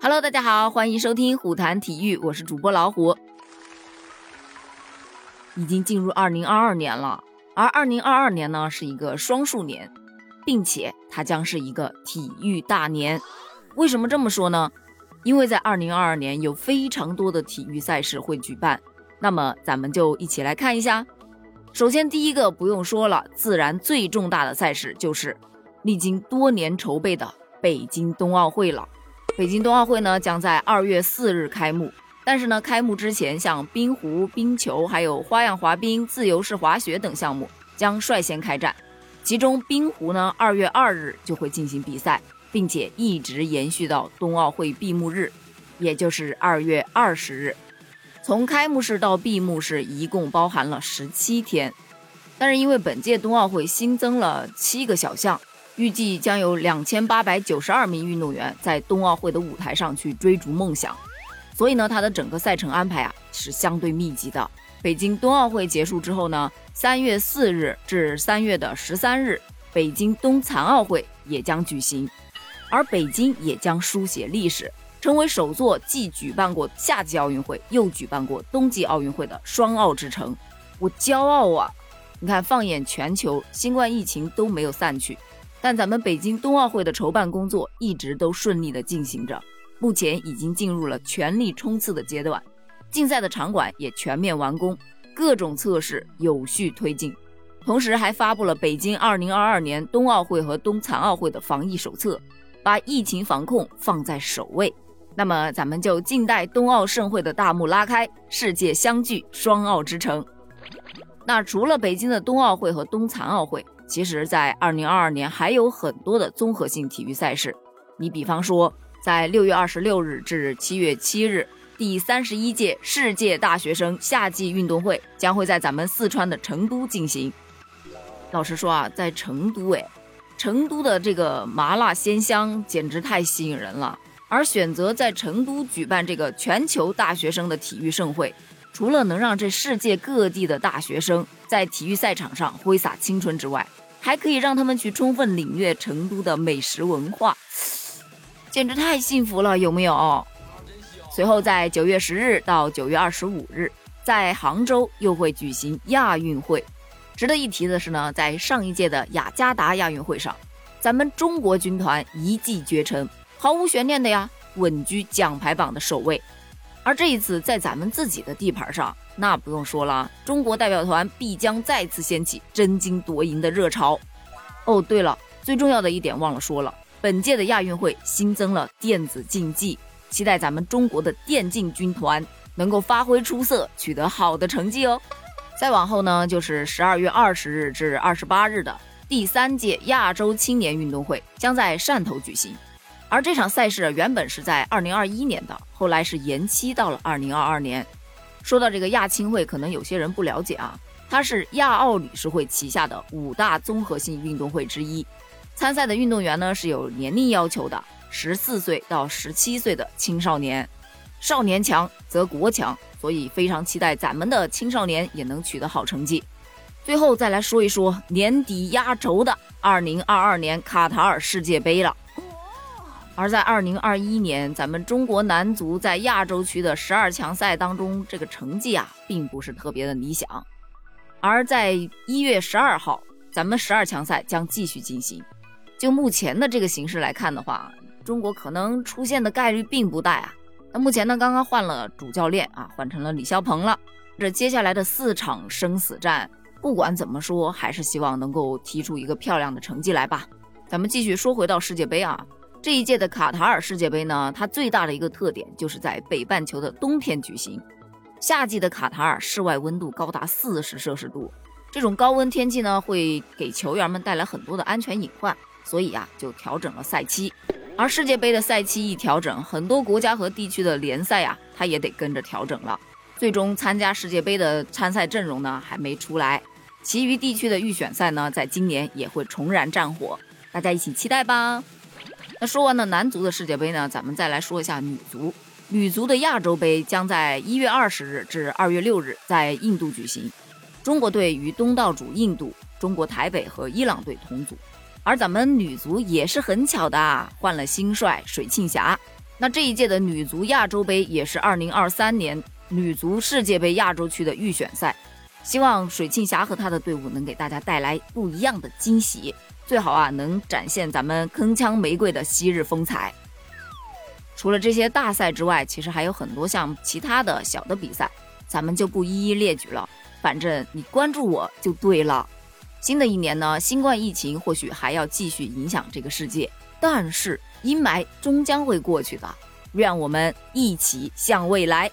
Hello，大家好，欢迎收听虎谈体育，我是主播老虎。已经进入二零二二年了，而二零二二年呢是一个双数年，并且它将是一个体育大年。为什么这么说呢？因为在二零二二年有非常多的体育赛事会举办。那么咱们就一起来看一下。首先第一个不用说了，自然最重大的赛事就是历经多年筹备的北京冬奥会了。北京冬奥会呢将在二月四日开幕，但是呢，开幕之前，像冰壶、冰球，还有花样滑冰、自由式滑雪等项目将率先开战。其中，冰壶呢，二月二日就会进行比赛，并且一直延续到冬奥会闭幕日，也就是二月二十日。从开幕式到闭幕式一共包含了十七天，但是因为本届冬奥会新增了七个小项。预计将有两千八百九十二名运动员在冬奥会的舞台上去追逐梦想，所以呢，它的整个赛程安排啊是相对密集的。北京冬奥会结束之后呢，三月四日至三月的十三日，北京冬残奥会也将举行，而北京也将书写历史，成为首座既举办过夏季奥运会又举办过冬季奥运会的双奥之城。我骄傲啊！你看，放眼全球，新冠疫情都没有散去。但咱们北京冬奥会的筹办工作一直都顺利的进行着，目前已经进入了全力冲刺的阶段，竞赛的场馆也全面完工，各种测试有序推进，同时还发布了北京2022年冬奥会和冬残奥会的防疫手册，把疫情防控放在首位。那么咱们就静待冬奥盛会的大幕拉开，世界相聚双奥之城。那除了北京的冬奥会和冬残奥会。其实，在二零二二年还有很多的综合性体育赛事。你比方说，在六月二十六日至七月七日，第三十一届世界大学生夏季运动会将会在咱们四川的成都进行。老实说啊，在成都，哎，成都的这个麻辣鲜香简直太吸引人了。而选择在成都举办这个全球大学生的体育盛会。除了能让这世界各地的大学生在体育赛场上挥洒青春之外，还可以让他们去充分领略成都的美食文化，简直太幸福了，有没有？随后在九月十日到九月二十五日，在杭州又会举行亚运会。值得一提的是呢，在上一届的雅加达亚运会上，咱们中国军团一骑绝尘，毫无悬念的呀，稳居奖牌榜的首位。而这一次在咱们自己的地盘上，那不用说了，中国代表团必将再次掀起争金夺银的热潮。哦，对了，最重要的一点忘了说了，本届的亚运会新增了电子竞技，期待咱们中国的电竞军团能够发挥出色，取得好的成绩哦。再往后呢，就是十二月二十日至二十八日的第三届亚洲青年运动会将在汕头举行。而这场赛事原本是在二零二一年的，后来是延期到了二零二二年。说到这个亚青会，可能有些人不了解啊，它是亚奥理事会旗下的五大综合性运动会之一。参赛的运动员呢是有年龄要求的，十四岁到十七岁的青少年，少年强则国强，所以非常期待咱们的青少年也能取得好成绩。最后再来说一说年底压轴的二零二二年卡塔尔世界杯了。而在二零二一年，咱们中国男足在亚洲区的十二强赛当中，这个成绩啊，并不是特别的理想。而在一月十二号，咱们十二强赛将继续进行。就目前的这个形势来看的话，中国可能出现的概率并不大啊。那目前呢，刚刚换了主教练啊，换成了李霄鹏了。这接下来的四场生死战，不管怎么说，还是希望能够踢出一个漂亮的成绩来吧。咱们继续说回到世界杯啊。这一届的卡塔尔世界杯呢，它最大的一个特点就是在北半球的冬天举行。夏季的卡塔尔室外温度高达四十摄氏度，这种高温天气呢，会给球员们带来很多的安全隐患，所以啊，就调整了赛期。而世界杯的赛期一调整，很多国家和地区的联赛啊，它也得跟着调整了。最终参加世界杯的参赛阵容呢，还没出来，其余地区的预选赛呢，在今年也会重燃战火，大家一起期待吧。那说完了男足的世界杯呢，咱们再来说一下女足。女足的亚洲杯将在一月二十日至二月六日在印度举行，中国队与东道主印度、中国台北和伊朗队同组。而咱们女足也是很巧的啊，换了新帅水庆霞，那这一届的女足亚洲杯也是二零二三年女足世界杯亚洲区的预选赛，希望水庆霞和她的队伍能给大家带来不一样的惊喜，最好啊能展现咱们铿锵玫瑰的昔日风采。除了这些大赛之外，其实还有很多项其他的小的比赛，咱们就不一一列举了。反正你关注我就对了。新的一年呢，新冠疫情或许还要继续影响这个世界，但是阴霾终将会过去的。愿我们一起向未来。